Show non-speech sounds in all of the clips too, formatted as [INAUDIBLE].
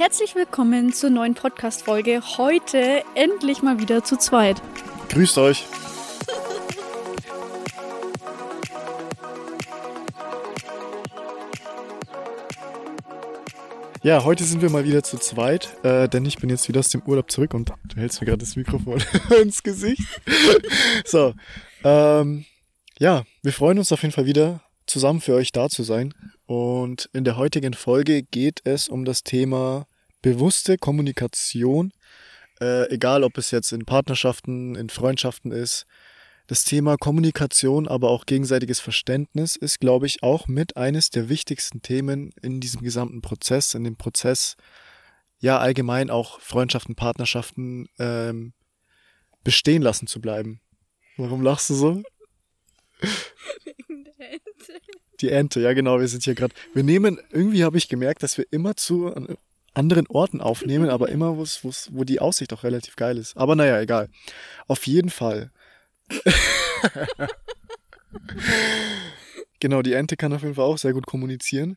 Herzlich willkommen zur neuen Podcast-Folge. Heute endlich mal wieder zu zweit. Grüßt euch. Ja, heute sind wir mal wieder zu zweit, äh, denn ich bin jetzt wieder aus dem Urlaub zurück und du hältst mir gerade das Mikrofon [LAUGHS] ins Gesicht. so, ähm, ja, wir freuen uns auf jeden Fall wieder zusammen für euch da zu sein. Und in der heutigen Folge geht es um das Thema bewusste Kommunikation, äh, egal ob es jetzt in Partnerschaften, in Freundschaften ist. Das Thema Kommunikation, aber auch gegenseitiges Verständnis ist, glaube ich, auch mit eines der wichtigsten Themen in diesem gesamten Prozess, in dem Prozess, ja allgemein auch Freundschaften, Partnerschaften ähm, bestehen lassen zu bleiben. Warum lachst du so? Wegen der Ente. Die Ente, ja genau, wir sind hier gerade. Wir nehmen, irgendwie habe ich gemerkt, dass wir immer zu anderen Orten aufnehmen, aber immer, wo's, wo's, wo die Aussicht auch relativ geil ist. Aber naja, egal. Auf jeden Fall [LAUGHS] genau, die Ente kann auf jeden Fall auch sehr gut kommunizieren.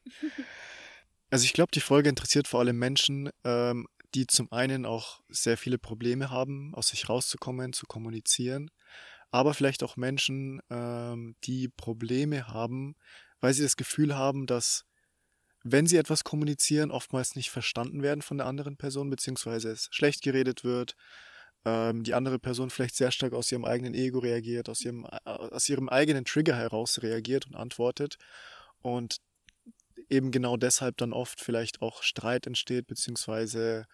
Also ich glaube, die Folge interessiert vor allem Menschen, ähm, die zum einen auch sehr viele Probleme haben, aus sich rauszukommen, zu kommunizieren, aber vielleicht auch Menschen, ähm, die Probleme haben, weil sie das Gefühl haben, dass wenn sie etwas kommunizieren, oftmals nicht verstanden werden von der anderen Person, beziehungsweise es schlecht geredet wird ähm, die andere Person vielleicht sehr stark aus ihrem eigenen Ego reagiert, aus ihrem, äh, aus ihrem eigenen Trigger heraus reagiert und antwortet und eben genau deshalb dann oft vielleicht auch Streit entsteht, beziehungsweise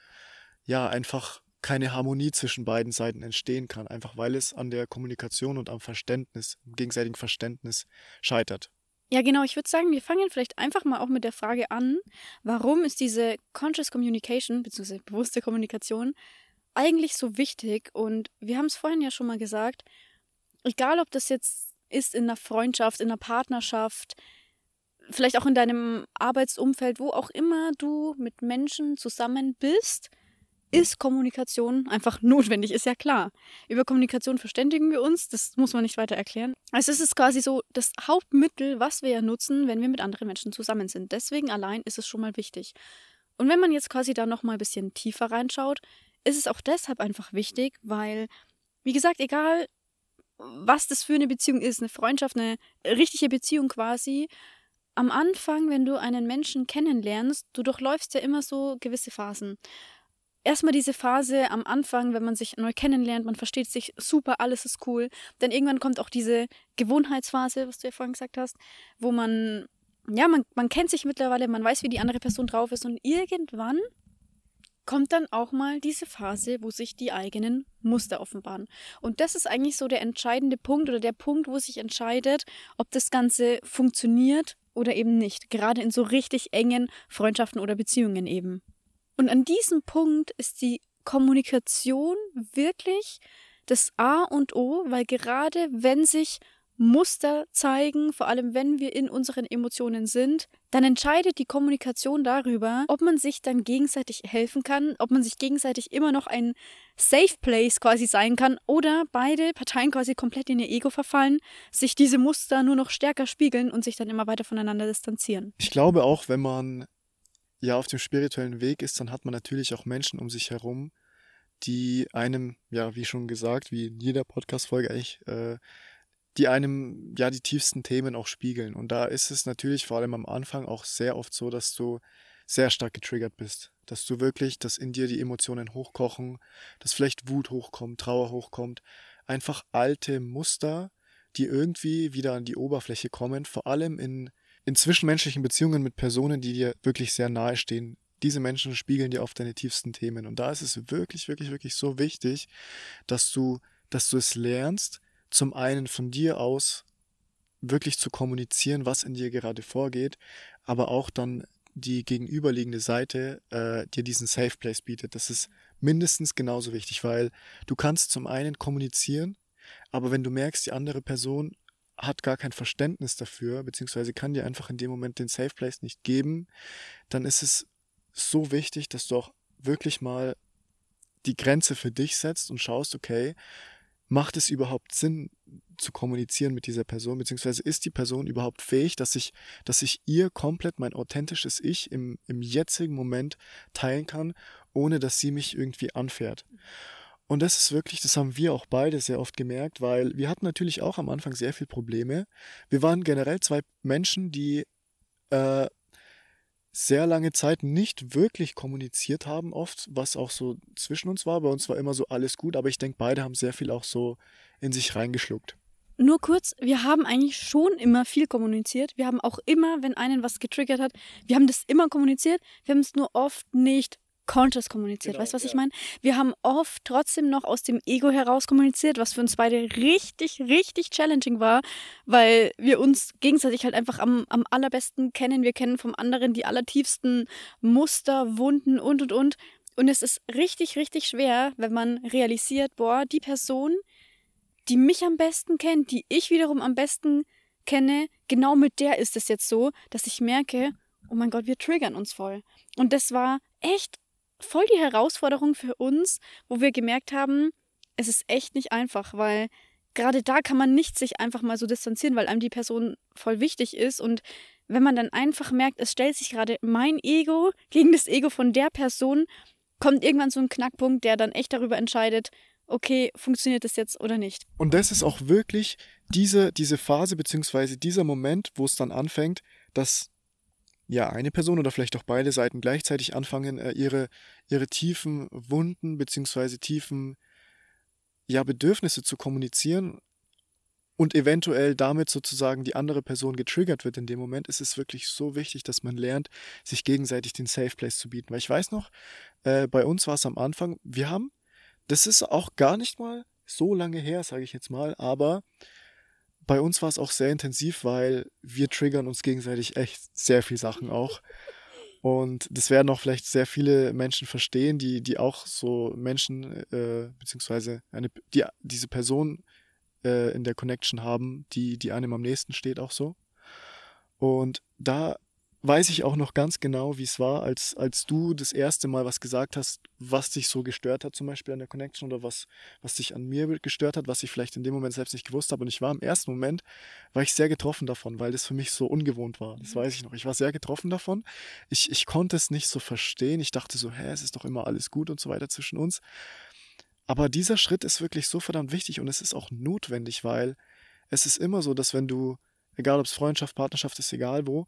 ja, einfach keine Harmonie zwischen beiden Seiten entstehen kann, einfach weil es an der Kommunikation und am Verständnis, gegenseitigen Verständnis scheitert. Ja, genau. Ich würde sagen, wir fangen vielleicht einfach mal auch mit der Frage an, warum ist diese Conscious Communication, beziehungsweise bewusste Kommunikation, eigentlich so wichtig und wir haben es vorhin ja schon mal gesagt, egal ob das jetzt ist in einer Freundschaft, in einer Partnerschaft, vielleicht auch in deinem Arbeitsumfeld, wo auch immer du mit Menschen zusammen bist, ist Kommunikation einfach [LAUGHS] notwendig, ist ja klar. Über Kommunikation verständigen wir uns, das muss man nicht weiter erklären. Also es ist quasi so das Hauptmittel, was wir ja nutzen, wenn wir mit anderen Menschen zusammen sind. Deswegen allein ist es schon mal wichtig. Und wenn man jetzt quasi da noch mal ein bisschen tiefer reinschaut, ist es auch deshalb einfach wichtig, weil, wie gesagt, egal was das für eine Beziehung ist, eine Freundschaft, eine richtige Beziehung quasi, am Anfang, wenn du einen Menschen kennenlernst, du durchläufst ja immer so gewisse Phasen. Erstmal diese Phase am Anfang, wenn man sich neu kennenlernt, man versteht sich super, alles ist cool. Dann irgendwann kommt auch diese Gewohnheitsphase, was du ja vorhin gesagt hast, wo man, ja, man, man kennt sich mittlerweile, man weiß, wie die andere Person drauf ist und irgendwann kommt dann auch mal diese Phase, wo sich die eigenen Muster offenbaren. Und das ist eigentlich so der entscheidende Punkt oder der Punkt, wo sich entscheidet, ob das Ganze funktioniert oder eben nicht. Gerade in so richtig engen Freundschaften oder Beziehungen eben. Und an diesem Punkt ist die Kommunikation wirklich das A und O, weil gerade wenn sich Muster zeigen, vor allem wenn wir in unseren Emotionen sind, dann entscheidet die Kommunikation darüber, ob man sich dann gegenseitig helfen kann, ob man sich gegenseitig immer noch ein Safe Place quasi sein kann oder beide Parteien quasi komplett in ihr Ego verfallen, sich diese Muster nur noch stärker spiegeln und sich dann immer weiter voneinander distanzieren. Ich glaube auch, wenn man ja auf dem spirituellen Weg ist, dann hat man natürlich auch Menschen um sich herum, die einem, ja, wie schon gesagt, wie in jeder Podcast-Folge eigentlich äh, die einem ja die tiefsten Themen auch spiegeln. Und da ist es natürlich vor allem am Anfang auch sehr oft so, dass du sehr stark getriggert bist. Dass du wirklich, dass in dir die Emotionen hochkochen, dass vielleicht Wut hochkommt, Trauer hochkommt. Einfach alte Muster, die irgendwie wieder an die Oberfläche kommen, vor allem in, in zwischenmenschlichen Beziehungen mit Personen, die dir wirklich sehr nahe stehen. Diese Menschen spiegeln dir oft deine tiefsten Themen. Und da ist es wirklich, wirklich, wirklich so wichtig, dass du, dass du es lernst, zum einen von dir aus wirklich zu kommunizieren, was in dir gerade vorgeht, aber auch dann die gegenüberliegende Seite äh, dir diesen Safe Place bietet. Das ist mindestens genauso wichtig, weil du kannst zum einen kommunizieren, aber wenn du merkst, die andere Person hat gar kein Verständnis dafür, beziehungsweise kann dir einfach in dem Moment den Safe Place nicht geben, dann ist es so wichtig, dass du auch wirklich mal die Grenze für dich setzt und schaust, okay, macht es überhaupt Sinn zu kommunizieren mit dieser Person, beziehungsweise ist die Person überhaupt fähig, dass ich, dass ich ihr komplett mein authentisches Ich im, im jetzigen Moment teilen kann, ohne dass sie mich irgendwie anfährt. Und das ist wirklich, das haben wir auch beide sehr oft gemerkt, weil wir hatten natürlich auch am Anfang sehr viel Probleme. Wir waren generell zwei Menschen, die äh, sehr lange Zeit nicht wirklich kommuniziert haben, oft, was auch so zwischen uns war. Bei uns war immer so alles gut, aber ich denke, beide haben sehr viel auch so in sich reingeschluckt. Nur kurz, wir haben eigentlich schon immer viel kommuniziert. Wir haben auch immer, wenn einen was getriggert hat, wir haben das immer kommuniziert. Wir haben es nur oft nicht conscious kommuniziert. Genau, weißt du, was ja. ich meine? Wir haben oft trotzdem noch aus dem Ego heraus kommuniziert, was für uns beide richtig, richtig challenging war, weil wir uns gegenseitig halt einfach am, am allerbesten kennen. Wir kennen vom anderen die allertiefsten Muster, Wunden und und und. Und es ist richtig, richtig schwer, wenn man realisiert, boah, die Person, die mich am besten kennt, die ich wiederum am besten kenne, genau mit der ist es jetzt so, dass ich merke, oh mein Gott, wir triggern uns voll. Und das war echt voll die Herausforderung für uns, wo wir gemerkt haben, es ist echt nicht einfach, weil gerade da kann man nicht sich einfach mal so distanzieren, weil einem die Person voll wichtig ist und wenn man dann einfach merkt, es stellt sich gerade mein Ego gegen das Ego von der Person, kommt irgendwann so ein Knackpunkt, der dann echt darüber entscheidet, okay, funktioniert das jetzt oder nicht. Und das ist auch wirklich diese, diese Phase beziehungsweise dieser Moment, wo es dann anfängt, dass ja, eine Person oder vielleicht auch beide Seiten gleichzeitig anfangen, äh, ihre, ihre tiefen Wunden beziehungsweise tiefen ja, Bedürfnisse zu kommunizieren und eventuell damit sozusagen die andere Person getriggert wird in dem Moment, ist es wirklich so wichtig, dass man lernt, sich gegenseitig den Safe Place zu bieten. Weil ich weiß noch, äh, bei uns war es am Anfang, wir haben, das ist auch gar nicht mal so lange her, sage ich jetzt mal, aber bei uns war es auch sehr intensiv, weil wir triggern uns gegenseitig echt sehr viel Sachen auch. Und das werden auch vielleicht sehr viele Menschen verstehen, die, die auch so Menschen, äh, beziehungsweise eine, die, diese Person äh, in der Connection haben, die, die einem am nächsten steht, auch so. Und da weiß ich auch noch ganz genau, wie es war, als, als du das erste Mal was gesagt hast, was dich so gestört hat, zum Beispiel an der Connection oder was, was dich an mir gestört hat, was ich vielleicht in dem Moment selbst nicht gewusst habe. Und ich war im ersten Moment, war ich sehr getroffen davon, weil das für mich so ungewohnt war. Das mhm. weiß ich noch. Ich war sehr getroffen davon. Ich, ich konnte es nicht so verstehen. Ich dachte so, hä, es ist doch immer alles gut und so weiter zwischen uns. Aber dieser Schritt ist wirklich so verdammt wichtig und es ist auch notwendig, weil es ist immer so, dass wenn du, egal ob es Freundschaft, Partnerschaft ist, egal wo,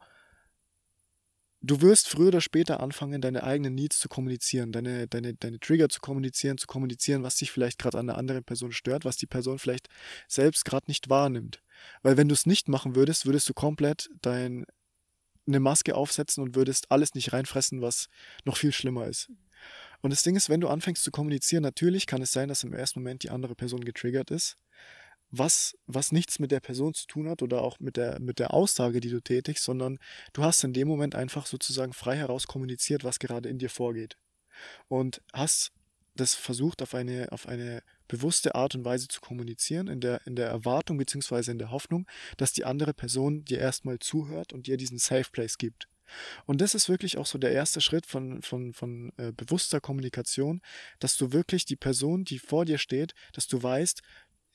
du wirst früher oder später anfangen, deine eigenen Needs zu kommunizieren, deine, deine, deine Trigger zu kommunizieren, zu kommunizieren, was dich vielleicht gerade an der anderen Person stört, was die Person vielleicht selbst gerade nicht wahrnimmt. Weil wenn du es nicht machen würdest, würdest du komplett dein, eine Maske aufsetzen und würdest alles nicht reinfressen, was noch viel schlimmer ist. Und das Ding ist, wenn du anfängst zu kommunizieren, natürlich kann es sein, dass im ersten Moment die andere Person getriggert ist was, was nichts mit der Person zu tun hat oder auch mit der, mit der Aussage, die du tätigst, sondern du hast in dem Moment einfach sozusagen frei heraus kommuniziert, was gerade in dir vorgeht. Und hast das versucht, auf eine, auf eine bewusste Art und Weise zu kommunizieren, in der, in der Erwartung bzw. in der Hoffnung, dass die andere Person dir erstmal zuhört und dir diesen Safe Place gibt. Und das ist wirklich auch so der erste Schritt von, von, von äh, bewusster Kommunikation, dass du wirklich die Person, die vor dir steht, dass du weißt,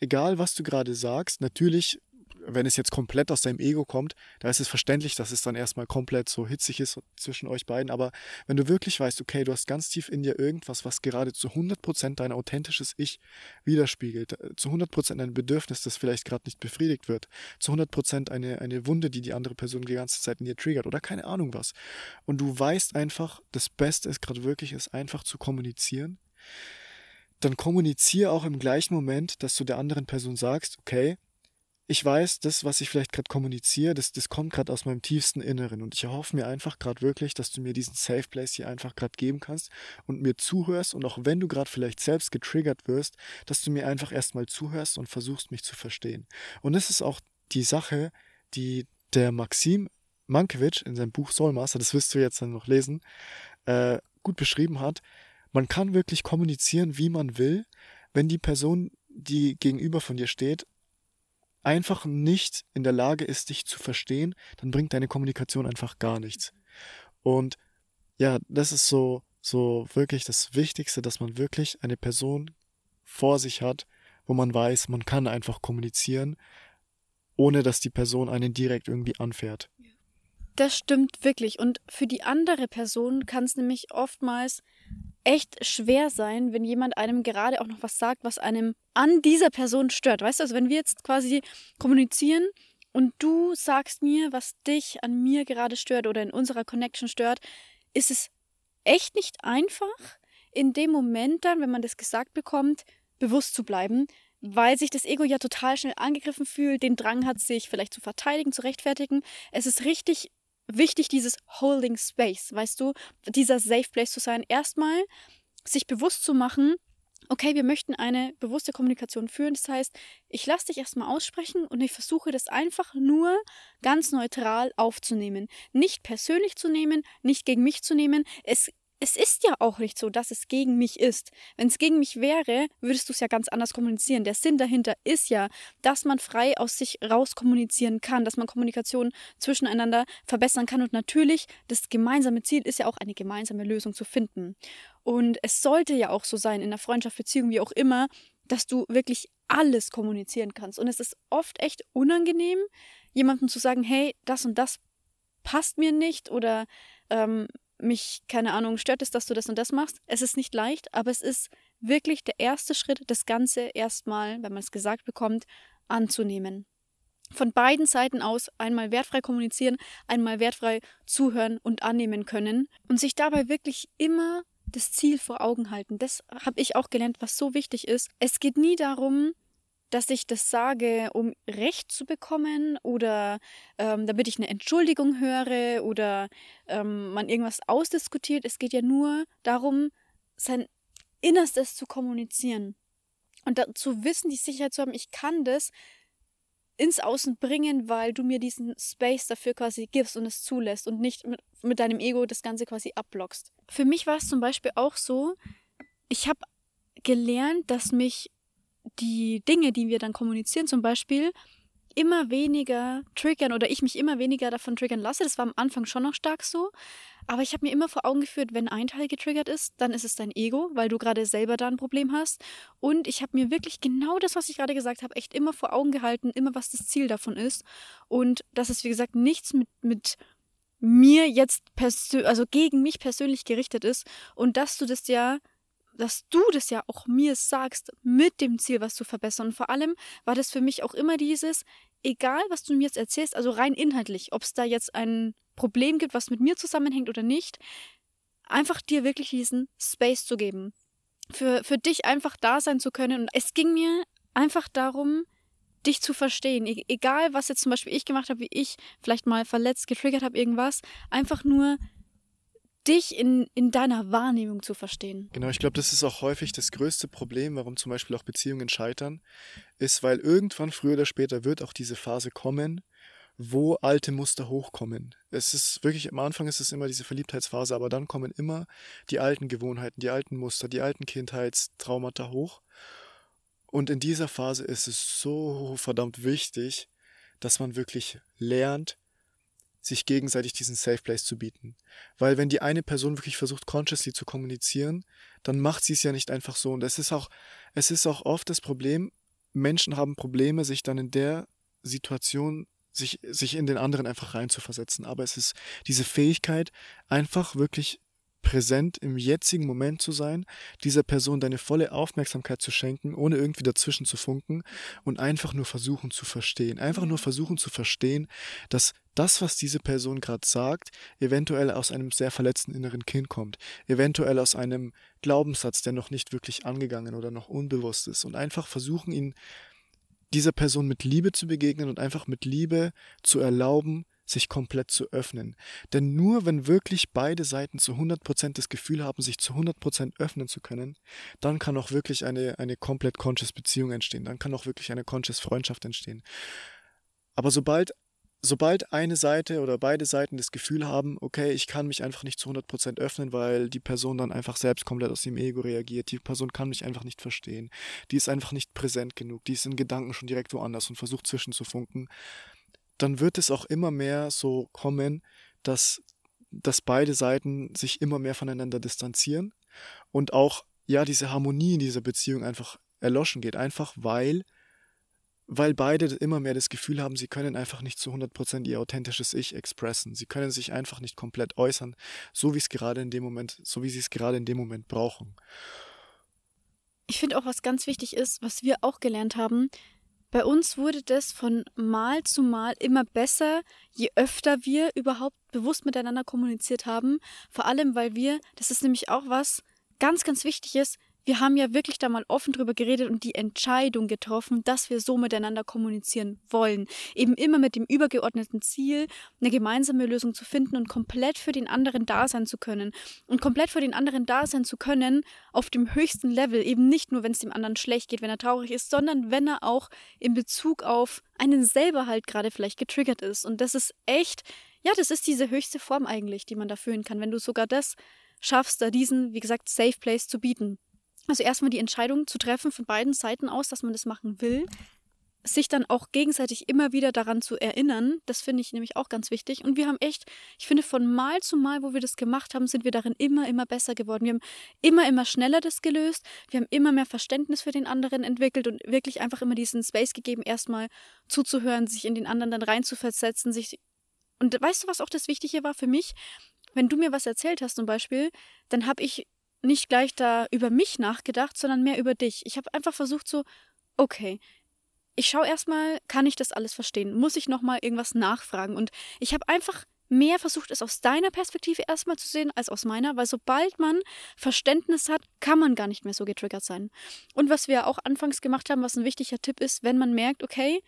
egal was du gerade sagst, natürlich, wenn es jetzt komplett aus deinem Ego kommt, da ist es verständlich, dass es dann erstmal komplett so hitzig ist zwischen euch beiden. Aber wenn du wirklich weißt, okay, du hast ganz tief in dir irgendwas, was gerade zu 100% dein authentisches Ich widerspiegelt, äh, zu 100% ein Bedürfnis, das vielleicht gerade nicht befriedigt wird, zu 100% eine, eine Wunde, die die andere Person die ganze Zeit in dir triggert oder keine Ahnung was. Und du weißt einfach, das Beste ist gerade wirklich, ist einfach zu kommunizieren dann kommuniziere auch im gleichen Moment, dass du der anderen Person sagst, okay, ich weiß, das, was ich vielleicht gerade kommuniziere, das, das kommt gerade aus meinem tiefsten Inneren. Und ich erhoffe mir einfach gerade wirklich, dass du mir diesen Safe Place hier einfach gerade geben kannst und mir zuhörst. Und auch wenn du gerade vielleicht selbst getriggert wirst, dass du mir einfach erstmal zuhörst und versuchst mich zu verstehen. Und das ist auch die Sache, die der Maxim Mankiewicz in seinem Buch Soulmaster, das wirst du jetzt dann noch lesen, äh, gut beschrieben hat, man kann wirklich kommunizieren, wie man will, wenn die Person, die gegenüber von dir steht, einfach nicht in der Lage ist, dich zu verstehen, dann bringt deine Kommunikation einfach gar nichts. Und ja, das ist so, so wirklich das Wichtigste, dass man wirklich eine Person vor sich hat, wo man weiß, man kann einfach kommunizieren, ohne dass die Person einen direkt irgendwie anfährt. Das stimmt wirklich. Und für die andere Person kann es nämlich oftmals echt schwer sein, wenn jemand einem gerade auch noch was sagt, was einem an dieser Person stört. Weißt du, also wenn wir jetzt quasi kommunizieren und du sagst mir, was dich an mir gerade stört oder in unserer Connection stört, ist es echt nicht einfach, in dem Moment dann, wenn man das gesagt bekommt, bewusst zu bleiben, weil sich das Ego ja total schnell angegriffen fühlt, den Drang hat, sich vielleicht zu verteidigen, zu rechtfertigen. Es ist richtig wichtig, dieses Holding Space, weißt du, dieser Safe Place zu sein. Erstmal sich bewusst zu machen, okay, wir möchten eine bewusste Kommunikation führen. Das heißt, ich lasse dich erstmal aussprechen und ich versuche das einfach nur ganz neutral aufzunehmen. Nicht persönlich zu nehmen, nicht gegen mich zu nehmen. Es es ist ja auch nicht so, dass es gegen mich ist. Wenn es gegen mich wäre, würdest du es ja ganz anders kommunizieren. Der Sinn dahinter ist ja, dass man frei aus sich raus kommunizieren kann, dass man Kommunikation zwischeneinander verbessern kann. Und natürlich, das gemeinsame Ziel ist ja auch eine gemeinsame Lösung zu finden. Und es sollte ja auch so sein, in einer Freundschaft, Beziehung, wie auch immer, dass du wirklich alles kommunizieren kannst. Und es ist oft echt unangenehm, jemandem zu sagen, hey, das und das passt mir nicht oder ähm, mich, keine Ahnung, stört es, dass du das und das machst. Es ist nicht leicht, aber es ist wirklich der erste Schritt, das Ganze erstmal, wenn man es gesagt bekommt, anzunehmen. Von beiden Seiten aus einmal wertfrei kommunizieren, einmal wertfrei zuhören und annehmen können und sich dabei wirklich immer das Ziel vor Augen halten. Das habe ich auch gelernt, was so wichtig ist. Es geht nie darum, dass ich das sage, um Recht zu bekommen oder ähm, damit ich eine Entschuldigung höre oder ähm, man irgendwas ausdiskutiert. Es geht ja nur darum, sein Innerstes zu kommunizieren und zu wissen, die Sicherheit zu haben, ich kann das ins Außen bringen, weil du mir diesen Space dafür quasi gibst und es zulässt und nicht mit, mit deinem Ego das Ganze quasi abblockst. Für mich war es zum Beispiel auch so, ich habe gelernt, dass mich die Dinge, die wir dann kommunizieren, zum Beispiel, immer weniger triggern oder ich mich immer weniger davon triggern lasse. Das war am Anfang schon noch stark so. Aber ich habe mir immer vor Augen geführt, wenn ein Teil getriggert ist, dann ist es dein Ego, weil du gerade selber da ein Problem hast. Und ich habe mir wirklich genau das, was ich gerade gesagt habe, echt immer vor Augen gehalten, immer was das Ziel davon ist. Und dass es, wie gesagt, nichts mit, mit mir jetzt, also gegen mich persönlich gerichtet ist. Und dass du das ja dass du das ja auch mir sagst, mit dem Ziel, was zu verbessern. Und vor allem war das für mich auch immer dieses, egal was du mir jetzt erzählst, also rein inhaltlich, ob es da jetzt ein Problem gibt, was mit mir zusammenhängt oder nicht, einfach dir wirklich diesen Space zu geben. Für, für dich einfach da sein zu können. Und es ging mir einfach darum, dich zu verstehen. E egal, was jetzt zum Beispiel ich gemacht habe, wie ich vielleicht mal verletzt, getriggert habe, irgendwas, einfach nur dich in, in deiner Wahrnehmung zu verstehen. Genau, ich glaube, das ist auch häufig das größte Problem, warum zum Beispiel auch Beziehungen scheitern, ist, weil irgendwann früher oder später wird auch diese Phase kommen, wo alte Muster hochkommen. Es ist wirklich, am Anfang ist es immer diese Verliebtheitsphase, aber dann kommen immer die alten Gewohnheiten, die alten Muster, die alten Kindheitstraumata hoch. Und in dieser Phase ist es so verdammt wichtig, dass man wirklich lernt, sich gegenseitig diesen Safe Place zu bieten. Weil wenn die eine Person wirklich versucht, consciously zu kommunizieren, dann macht sie es ja nicht einfach so. Und es ist auch, es ist auch oft das Problem, Menschen haben Probleme, sich dann in der Situation sich, sich in den anderen einfach reinzuversetzen. Aber es ist diese Fähigkeit, einfach wirklich präsent im jetzigen Moment zu sein, dieser Person deine volle Aufmerksamkeit zu schenken, ohne irgendwie dazwischen zu funken und einfach nur versuchen zu verstehen. Einfach nur versuchen zu verstehen, dass das, was diese Person gerade sagt, eventuell aus einem sehr verletzten inneren Kind kommt, eventuell aus einem Glaubenssatz, der noch nicht wirklich angegangen oder noch unbewusst ist und einfach versuchen, ihn dieser Person mit Liebe zu begegnen und einfach mit Liebe zu erlauben, sich komplett zu öffnen. Denn nur wenn wirklich beide Seiten zu 100% das Gefühl haben, sich zu 100% öffnen zu können, dann kann auch wirklich eine, eine komplett conscious Beziehung entstehen. Dann kann auch wirklich eine conscious Freundschaft entstehen. Aber sobald sobald eine Seite oder beide Seiten das Gefühl haben, okay, ich kann mich einfach nicht zu 100% öffnen, weil die Person dann einfach selbst komplett aus dem Ego reagiert, die Person kann mich einfach nicht verstehen, die ist einfach nicht präsent genug, die ist in Gedanken schon direkt woanders und versucht zwischenzufunken, dann wird es auch immer mehr so kommen, dass, dass beide Seiten sich immer mehr voneinander distanzieren und auch, ja, diese Harmonie in dieser Beziehung einfach erloschen geht. Einfach weil, weil beide immer mehr das Gefühl haben, sie können einfach nicht zu 100% ihr authentisches Ich expressen. Sie können sich einfach nicht komplett äußern, so wie es gerade in dem Moment, so wie sie es gerade in dem Moment brauchen. Ich finde auch, was ganz wichtig ist, was wir auch gelernt haben, bei uns wurde das von Mal zu Mal immer besser, je öfter wir überhaupt bewusst miteinander kommuniziert haben. Vor allem, weil wir, das ist nämlich auch was ganz, ganz wichtig ist, wir haben ja wirklich da mal offen drüber geredet und die Entscheidung getroffen, dass wir so miteinander kommunizieren wollen. Eben immer mit dem übergeordneten Ziel, eine gemeinsame Lösung zu finden und komplett für den anderen da sein zu können. Und komplett für den anderen da sein zu können auf dem höchsten Level. Eben nicht nur, wenn es dem anderen schlecht geht, wenn er traurig ist, sondern wenn er auch in Bezug auf einen selber halt gerade vielleicht getriggert ist. Und das ist echt, ja, das ist diese höchste Form eigentlich, die man da fühlen kann. Wenn du sogar das schaffst, da diesen, wie gesagt, Safe Place zu bieten. Also erstmal die Entscheidung zu treffen von beiden Seiten aus, dass man das machen will, sich dann auch gegenseitig immer wieder daran zu erinnern, das finde ich nämlich auch ganz wichtig. Und wir haben echt, ich finde, von Mal zu Mal, wo wir das gemacht haben, sind wir darin immer, immer besser geworden. Wir haben immer, immer schneller das gelöst. Wir haben immer mehr Verständnis für den anderen entwickelt und wirklich einfach immer diesen Space gegeben, erstmal zuzuhören, sich in den anderen dann reinzuversetzen, sich. Und weißt du, was auch das Wichtige war für mich? Wenn du mir was erzählt hast zum Beispiel, dann habe ich nicht gleich da über mich nachgedacht, sondern mehr über dich. Ich habe einfach versucht so, okay, ich schaue erstmal, kann ich das alles verstehen? Muss ich nochmal irgendwas nachfragen? Und ich habe einfach mehr versucht, es aus deiner Perspektive erstmal zu sehen als aus meiner, weil sobald man Verständnis hat, kann man gar nicht mehr so getriggert sein. Und was wir auch anfangs gemacht haben, was ein wichtiger Tipp ist, wenn man merkt, okay,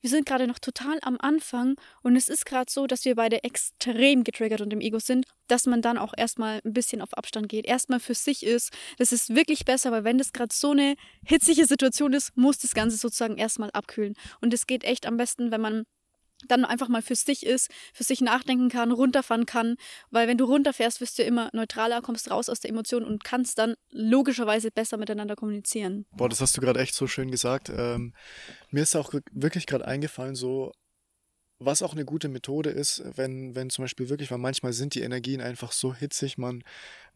wir sind gerade noch total am Anfang und es ist gerade so, dass wir beide extrem getriggert und im Ego sind, dass man dann auch erstmal ein bisschen auf Abstand geht, erstmal für sich ist. Das ist wirklich besser, weil wenn das gerade so eine hitzige Situation ist, muss das Ganze sozusagen erstmal abkühlen. Und es geht echt am besten, wenn man dann einfach mal für sich ist, für sich nachdenken kann, runterfahren kann, weil wenn du runterfährst, wirst du immer neutraler, kommst raus aus der Emotion und kannst dann logischerweise besser miteinander kommunizieren. Boah, das hast du gerade echt so schön gesagt. Ähm, mir ist auch wirklich gerade eingefallen, so was auch eine gute Methode ist, wenn, wenn zum Beispiel wirklich, weil manchmal sind die Energien einfach so hitzig, man,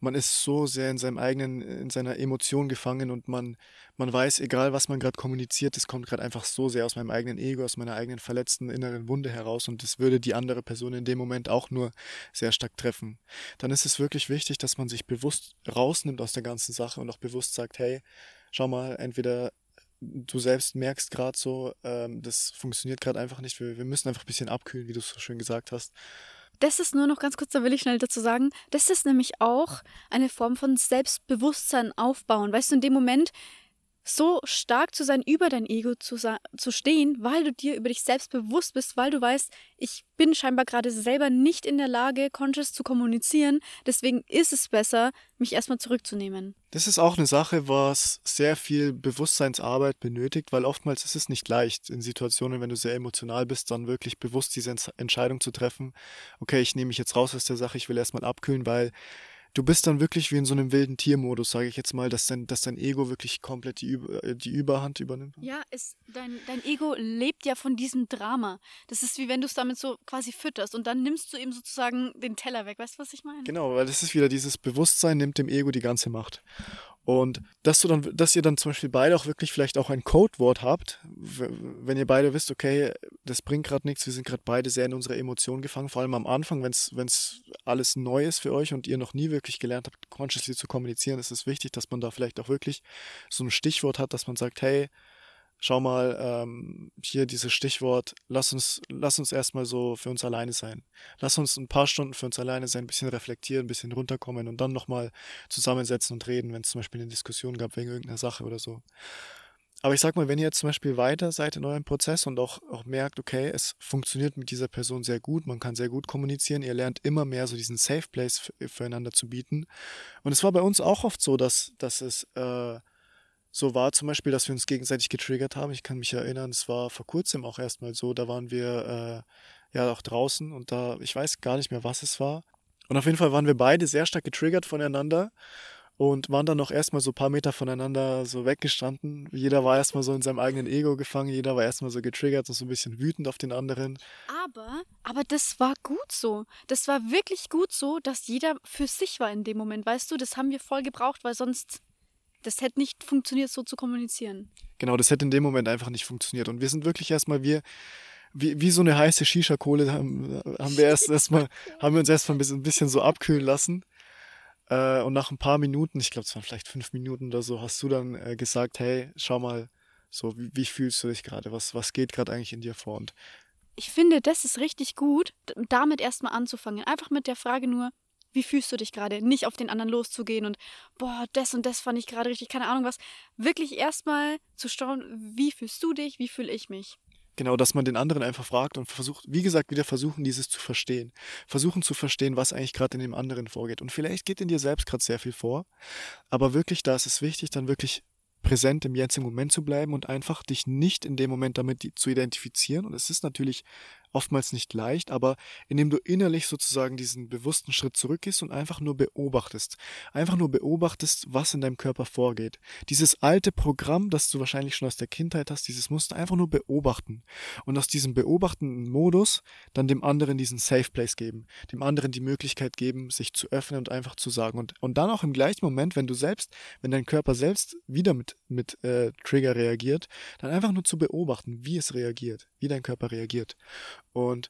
man ist so sehr in seinem eigenen, in seiner Emotion gefangen und man, man weiß, egal was man gerade kommuniziert, das kommt gerade einfach so sehr aus meinem eigenen Ego, aus meiner eigenen verletzten inneren Wunde heraus und das würde die andere Person in dem Moment auch nur sehr stark treffen. Dann ist es wirklich wichtig, dass man sich bewusst rausnimmt aus der ganzen Sache und auch bewusst sagt, hey, schau mal, entweder du selbst merkst gerade so, ähm, das funktioniert gerade einfach nicht. Wir, wir müssen einfach ein bisschen abkühlen, wie du es so schön gesagt hast. Das ist nur noch ganz kurz, da will ich schnell dazu sagen, das ist nämlich auch eine Form von Selbstbewusstsein aufbauen. Weißt du, in dem Moment, so stark zu sein, über dein Ego zu, zu stehen, weil du dir über dich selbst bewusst bist, weil du weißt, ich bin scheinbar gerade selber nicht in der Lage, conscious zu kommunizieren. Deswegen ist es besser, mich erstmal zurückzunehmen. Das ist auch eine Sache, was sehr viel Bewusstseinsarbeit benötigt, weil oftmals ist es nicht leicht, in Situationen, wenn du sehr emotional bist, dann wirklich bewusst diese Entscheidung zu treffen. Okay, ich nehme mich jetzt raus aus der Sache, ich will erstmal abkühlen, weil du bist dann wirklich wie in so einem wilden Tiermodus, sage ich jetzt mal, dass dein, dass dein Ego wirklich komplett die, äh, die Überhand übernimmt. Ja, es, dein, dein Ego lebt ja von diesem Drama. Das ist wie wenn du es damit so quasi fütterst und dann nimmst du ihm sozusagen den Teller weg. Weißt du, was ich meine? Genau, weil das ist wieder dieses Bewusstsein nimmt dem Ego die ganze Macht. Und dass du dann, dass ihr dann zum Beispiel beide auch wirklich vielleicht auch ein Codewort habt, wenn ihr beide wisst, okay, das bringt gerade nichts, wir sind gerade beide sehr in unserer Emotion gefangen, vor allem am Anfang, wenn es alles neu ist für euch und ihr noch nie wirklich gelernt habt, consciously zu kommunizieren, ist es wichtig, dass man da vielleicht auch wirklich so ein Stichwort hat, dass man sagt, hey, schau mal, ähm, hier dieses Stichwort, lass uns, lass uns erstmal so für uns alleine sein. Lass uns ein paar Stunden für uns alleine sein, ein bisschen reflektieren, ein bisschen runterkommen und dann nochmal zusammensetzen und reden, wenn es zum Beispiel eine Diskussion gab wegen irgendeiner Sache oder so. Aber ich sag mal, wenn ihr jetzt zum Beispiel weiter seid in eurem Prozess und auch, auch merkt, okay, es funktioniert mit dieser Person sehr gut, man kann sehr gut kommunizieren, ihr lernt immer mehr so diesen Safe Place füreinander zu bieten. Und es war bei uns auch oft so, dass, dass es äh, so war zum Beispiel, dass wir uns gegenseitig getriggert haben. Ich kann mich erinnern, es war vor kurzem auch erstmal so, da waren wir äh, ja auch draußen und da, ich weiß gar nicht mehr, was es war. Und auf jeden Fall waren wir beide sehr stark getriggert voneinander und waren dann noch erstmal so ein paar Meter voneinander so weggestanden. Jeder war erstmal so in seinem eigenen Ego gefangen, jeder war erstmal so getriggert und so ein bisschen wütend auf den anderen. Aber, aber das war gut so. Das war wirklich gut so, dass jeder für sich war in dem Moment, weißt du, das haben wir voll gebraucht, weil sonst das hätte nicht funktioniert, so zu kommunizieren. Genau, das hätte in dem Moment einfach nicht funktioniert. Und wir sind wirklich erstmal, wir, wie, wie so eine heiße Shisha-Kohle haben, haben wir erst erstmal, [LAUGHS] haben wir uns erstmal ein bisschen, ein bisschen so abkühlen lassen. Äh, und nach ein paar Minuten, ich glaube, es waren vielleicht fünf Minuten oder so, hast du dann äh, gesagt, hey, schau mal, so, wie, wie fühlst du dich gerade? Was, was geht gerade eigentlich in dir vor? Und ich finde, das ist richtig gut, damit erstmal anzufangen. Einfach mit der Frage nur, wie fühlst du dich gerade? Nicht auf den anderen loszugehen und, boah, das und das fand ich gerade richtig, keine Ahnung was. Wirklich erstmal zu schauen, wie fühlst du dich, wie fühle ich mich? Genau, dass man den anderen einfach fragt und versucht, wie gesagt, wieder versuchen, dieses zu verstehen. Versuchen zu verstehen, was eigentlich gerade in dem anderen vorgeht. Und vielleicht geht in dir selbst gerade sehr viel vor, aber wirklich, da ist es wichtig, dann wirklich präsent im jetzigen Moment zu bleiben und einfach dich nicht in dem Moment damit zu identifizieren. Und es ist natürlich oftmals nicht leicht, aber indem du innerlich sozusagen diesen bewussten Schritt zurückgehst und einfach nur beobachtest. Einfach nur beobachtest, was in deinem Körper vorgeht. Dieses alte Programm, das du wahrscheinlich schon aus der Kindheit hast, dieses Muster einfach nur beobachten. Und aus diesem beobachtenden Modus dann dem anderen diesen Safe Place geben. Dem anderen die Möglichkeit geben, sich zu öffnen und einfach zu sagen. Und, und dann auch im gleichen Moment, wenn du selbst, wenn dein Körper selbst wieder mit, mit äh, Trigger reagiert, dann einfach nur zu beobachten, wie es reagiert, wie dein Körper reagiert. Und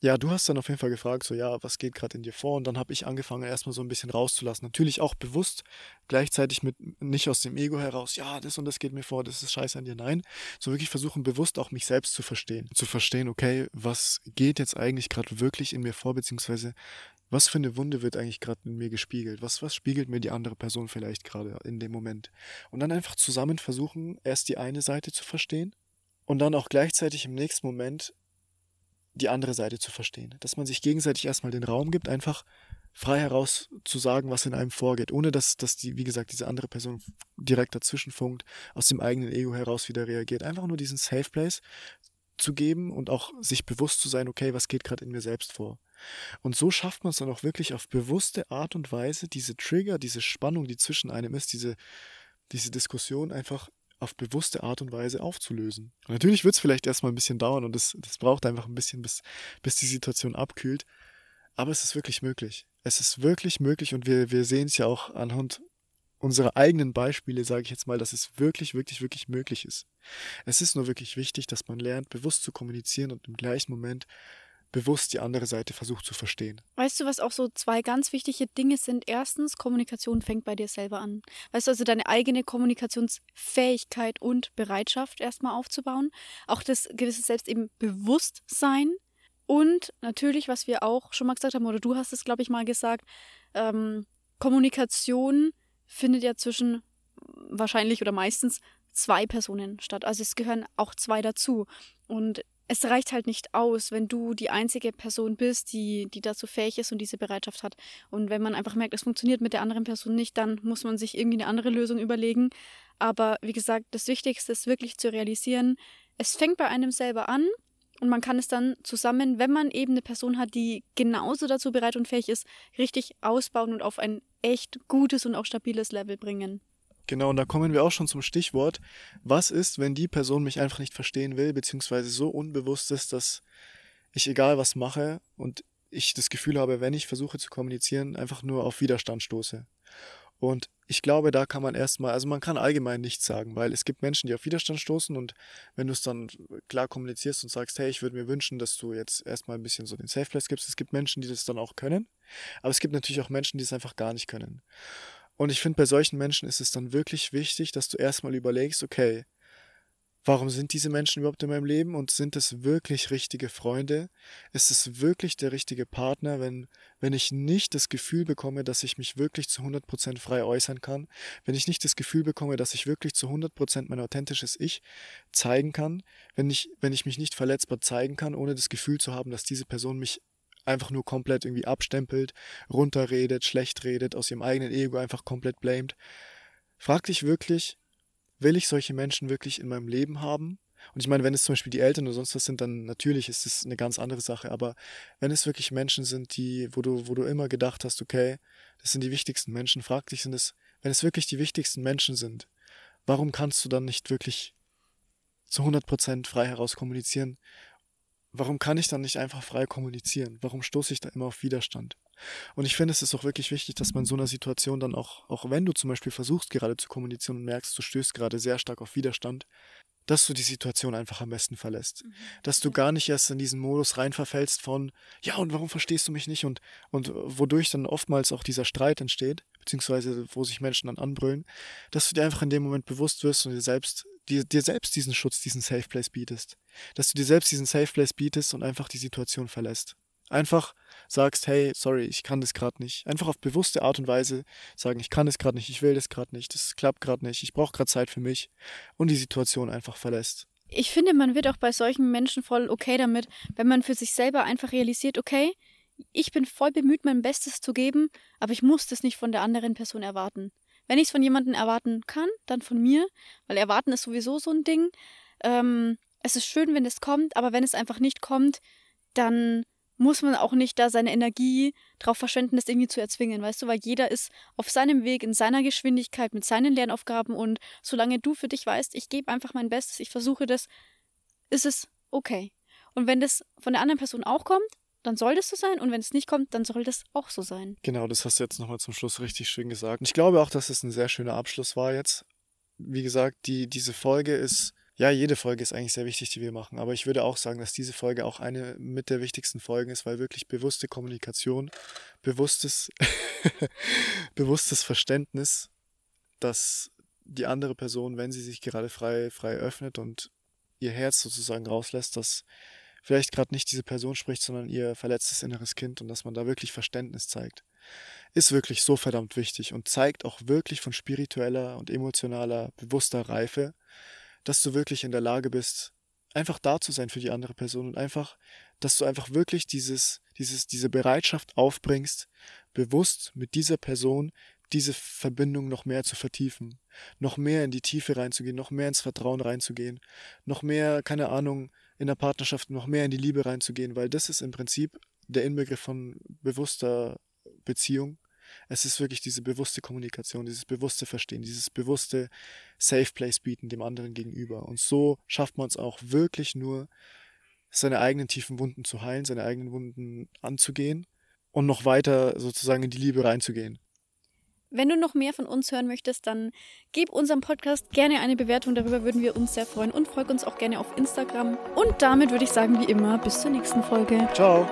ja, du hast dann auf jeden Fall gefragt, so ja, was geht gerade in dir vor? Und dann habe ich angefangen, erstmal so ein bisschen rauszulassen. Natürlich auch bewusst, gleichzeitig mit nicht aus dem Ego heraus, ja, das und das geht mir vor, das ist scheiße an dir. Nein, so wirklich versuchen, bewusst auch mich selbst zu verstehen. Zu verstehen, okay, was geht jetzt eigentlich gerade wirklich in mir vor, beziehungsweise was für eine Wunde wird eigentlich gerade in mir gespiegelt? Was, was spiegelt mir die andere Person vielleicht gerade in dem Moment? Und dann einfach zusammen versuchen, erst die eine Seite zu verstehen und dann auch gleichzeitig im nächsten Moment die andere Seite zu verstehen. Dass man sich gegenseitig erstmal den Raum gibt, einfach frei heraus zu sagen, was in einem vorgeht, ohne dass, dass die, wie gesagt, diese andere Person direkt dazwischen funkt, aus dem eigenen Ego heraus wieder reagiert. Einfach nur diesen Safe Place zu geben und auch sich bewusst zu sein, okay, was geht gerade in mir selbst vor. Und so schafft man es dann auch wirklich auf bewusste Art und Weise, diese Trigger, diese Spannung, die zwischen einem ist, diese, diese Diskussion einfach auf bewusste Art und Weise aufzulösen. Und natürlich wird es vielleicht erstmal ein bisschen dauern und es das braucht einfach ein bisschen, bis, bis die Situation abkühlt. Aber es ist wirklich möglich. Es ist wirklich möglich und wir, wir sehen es ja auch anhand unserer eigenen Beispiele, sage ich jetzt mal, dass es wirklich, wirklich, wirklich möglich ist. Es ist nur wirklich wichtig, dass man lernt, bewusst zu kommunizieren und im gleichen Moment bewusst die andere Seite versucht zu verstehen. Weißt du, was auch so zwei ganz wichtige Dinge sind? Erstens, Kommunikation fängt bei dir selber an. Weißt du, also deine eigene Kommunikationsfähigkeit und Bereitschaft erstmal aufzubauen. Auch das gewisse Selbst eben Bewusstsein. Und natürlich, was wir auch schon mal gesagt haben, oder du hast es, glaube ich, mal gesagt, ähm, Kommunikation findet ja zwischen wahrscheinlich oder meistens zwei Personen statt. Also es gehören auch zwei dazu. Und es reicht halt nicht aus, wenn du die einzige Person bist, die, die dazu fähig ist und diese Bereitschaft hat. Und wenn man einfach merkt, es funktioniert mit der anderen Person nicht, dann muss man sich irgendwie eine andere Lösung überlegen. Aber wie gesagt, das Wichtigste ist wirklich zu realisieren, es fängt bei einem selber an und man kann es dann zusammen, wenn man eben eine Person hat, die genauso dazu bereit und fähig ist, richtig ausbauen und auf ein echt gutes und auch stabiles Level bringen. Genau, und da kommen wir auch schon zum Stichwort. Was ist, wenn die Person mich einfach nicht verstehen will, beziehungsweise so unbewusst ist, dass ich egal was mache und ich das Gefühl habe, wenn ich versuche zu kommunizieren, einfach nur auf Widerstand stoße. Und ich glaube, da kann man erstmal, also man kann allgemein nichts sagen, weil es gibt Menschen, die auf Widerstand stoßen und wenn du es dann klar kommunizierst und sagst, hey, ich würde mir wünschen, dass du jetzt erstmal ein bisschen so den Safe Place gibst, es gibt Menschen, die das dann auch können, aber es gibt natürlich auch Menschen, die es einfach gar nicht können. Und ich finde, bei solchen Menschen ist es dann wirklich wichtig, dass du erstmal überlegst, okay, warum sind diese Menschen überhaupt in meinem Leben und sind es wirklich richtige Freunde? Ist es wirklich der richtige Partner, wenn, wenn ich nicht das Gefühl bekomme, dass ich mich wirklich zu 100% frei äußern kann? Wenn ich nicht das Gefühl bekomme, dass ich wirklich zu 100% mein authentisches Ich zeigen kann? Wenn ich, wenn ich mich nicht verletzbar zeigen kann, ohne das Gefühl zu haben, dass diese Person mich einfach nur komplett irgendwie abstempelt, runterredet, schlecht redet, aus ihrem eigenen Ego einfach komplett blamed. Frag dich wirklich, will ich solche Menschen wirklich in meinem Leben haben? Und ich meine, wenn es zum Beispiel die Eltern oder sonst was sind, dann natürlich ist es eine ganz andere Sache. Aber wenn es wirklich Menschen sind, die, wo du, wo du immer gedacht hast, okay, das sind die wichtigsten Menschen, frag dich, sind es, wenn es wirklich die wichtigsten Menschen sind, warum kannst du dann nicht wirklich zu 100% frei heraus kommunizieren? Warum kann ich dann nicht einfach frei kommunizieren? Warum stoße ich da immer auf Widerstand? Und ich finde, es ist auch wirklich wichtig, dass man in so einer Situation dann auch, auch wenn du zum Beispiel versuchst gerade zu kommunizieren und merkst, du stößt gerade sehr stark auf Widerstand, dass du die Situation einfach am besten verlässt. Mhm. Dass du gar nicht erst in diesen Modus reinverfällst von, ja, und warum verstehst du mich nicht? Und, und wodurch dann oftmals auch dieser Streit entsteht, beziehungsweise wo sich Menschen dann anbrüllen, dass du dir einfach in dem Moment bewusst wirst und dir selbst, dir, dir selbst diesen Schutz, diesen Safe Place bietest. Dass du dir selbst diesen Safe Place bietest und einfach die Situation verlässt. Einfach sagst, hey, sorry, ich kann das gerade nicht. Einfach auf bewusste Art und Weise sagen, ich kann das gerade nicht, ich will das gerade nicht, das klappt gerade nicht, ich brauche gerade Zeit für mich und die Situation einfach verlässt. Ich finde, man wird auch bei solchen Menschen voll okay damit, wenn man für sich selber einfach realisiert, okay, ich bin voll bemüht, mein Bestes zu geben, aber ich muss das nicht von der anderen Person erwarten. Wenn ich es von jemandem erwarten kann, dann von mir, weil erwarten ist sowieso so ein Ding. Ähm, es ist schön, wenn es kommt, aber wenn es einfach nicht kommt, dann muss man auch nicht da seine Energie drauf verschwenden, das irgendwie zu erzwingen, weißt du, weil jeder ist auf seinem Weg, in seiner Geschwindigkeit, mit seinen Lernaufgaben und solange du für dich weißt, ich gebe einfach mein Bestes, ich versuche das, ist es okay. Und wenn das von der anderen Person auch kommt, dann soll das so sein und wenn es nicht kommt, dann soll das auch so sein. Genau, das hast du jetzt nochmal zum Schluss richtig schön gesagt. Und ich glaube auch, dass es ein sehr schöner Abschluss war jetzt. Wie gesagt, die, diese Folge ist ja, jede Folge ist eigentlich sehr wichtig, die wir machen. Aber ich würde auch sagen, dass diese Folge auch eine mit der wichtigsten Folgen ist, weil wirklich bewusste Kommunikation, bewusstes, [LAUGHS] bewusstes Verständnis, dass die andere Person, wenn sie sich gerade frei, frei öffnet und ihr Herz sozusagen rauslässt, dass vielleicht gerade nicht diese Person spricht, sondern ihr verletztes inneres Kind und dass man da wirklich Verständnis zeigt, ist wirklich so verdammt wichtig und zeigt auch wirklich von spiritueller und emotionaler, bewusster Reife, dass du wirklich in der Lage bist, einfach da zu sein für die andere Person und einfach, dass du einfach wirklich dieses, dieses, diese Bereitschaft aufbringst, bewusst mit dieser Person diese Verbindung noch mehr zu vertiefen, noch mehr in die Tiefe reinzugehen, noch mehr ins Vertrauen reinzugehen, noch mehr, keine Ahnung, in der Partnerschaft noch mehr in die Liebe reinzugehen, weil das ist im Prinzip der Inbegriff von bewusster Beziehung es ist wirklich diese bewusste Kommunikation, dieses bewusste Verstehen, dieses bewusste Safe Place bieten dem anderen gegenüber. Und so schafft man es auch wirklich nur, seine eigenen tiefen Wunden zu heilen, seine eigenen Wunden anzugehen und noch weiter sozusagen in die Liebe reinzugehen. Wenn du noch mehr von uns hören möchtest, dann gib unserem Podcast gerne eine Bewertung. Darüber würden wir uns sehr freuen. Und folg uns auch gerne auf Instagram. Und damit würde ich sagen, wie immer, bis zur nächsten Folge. Ciao.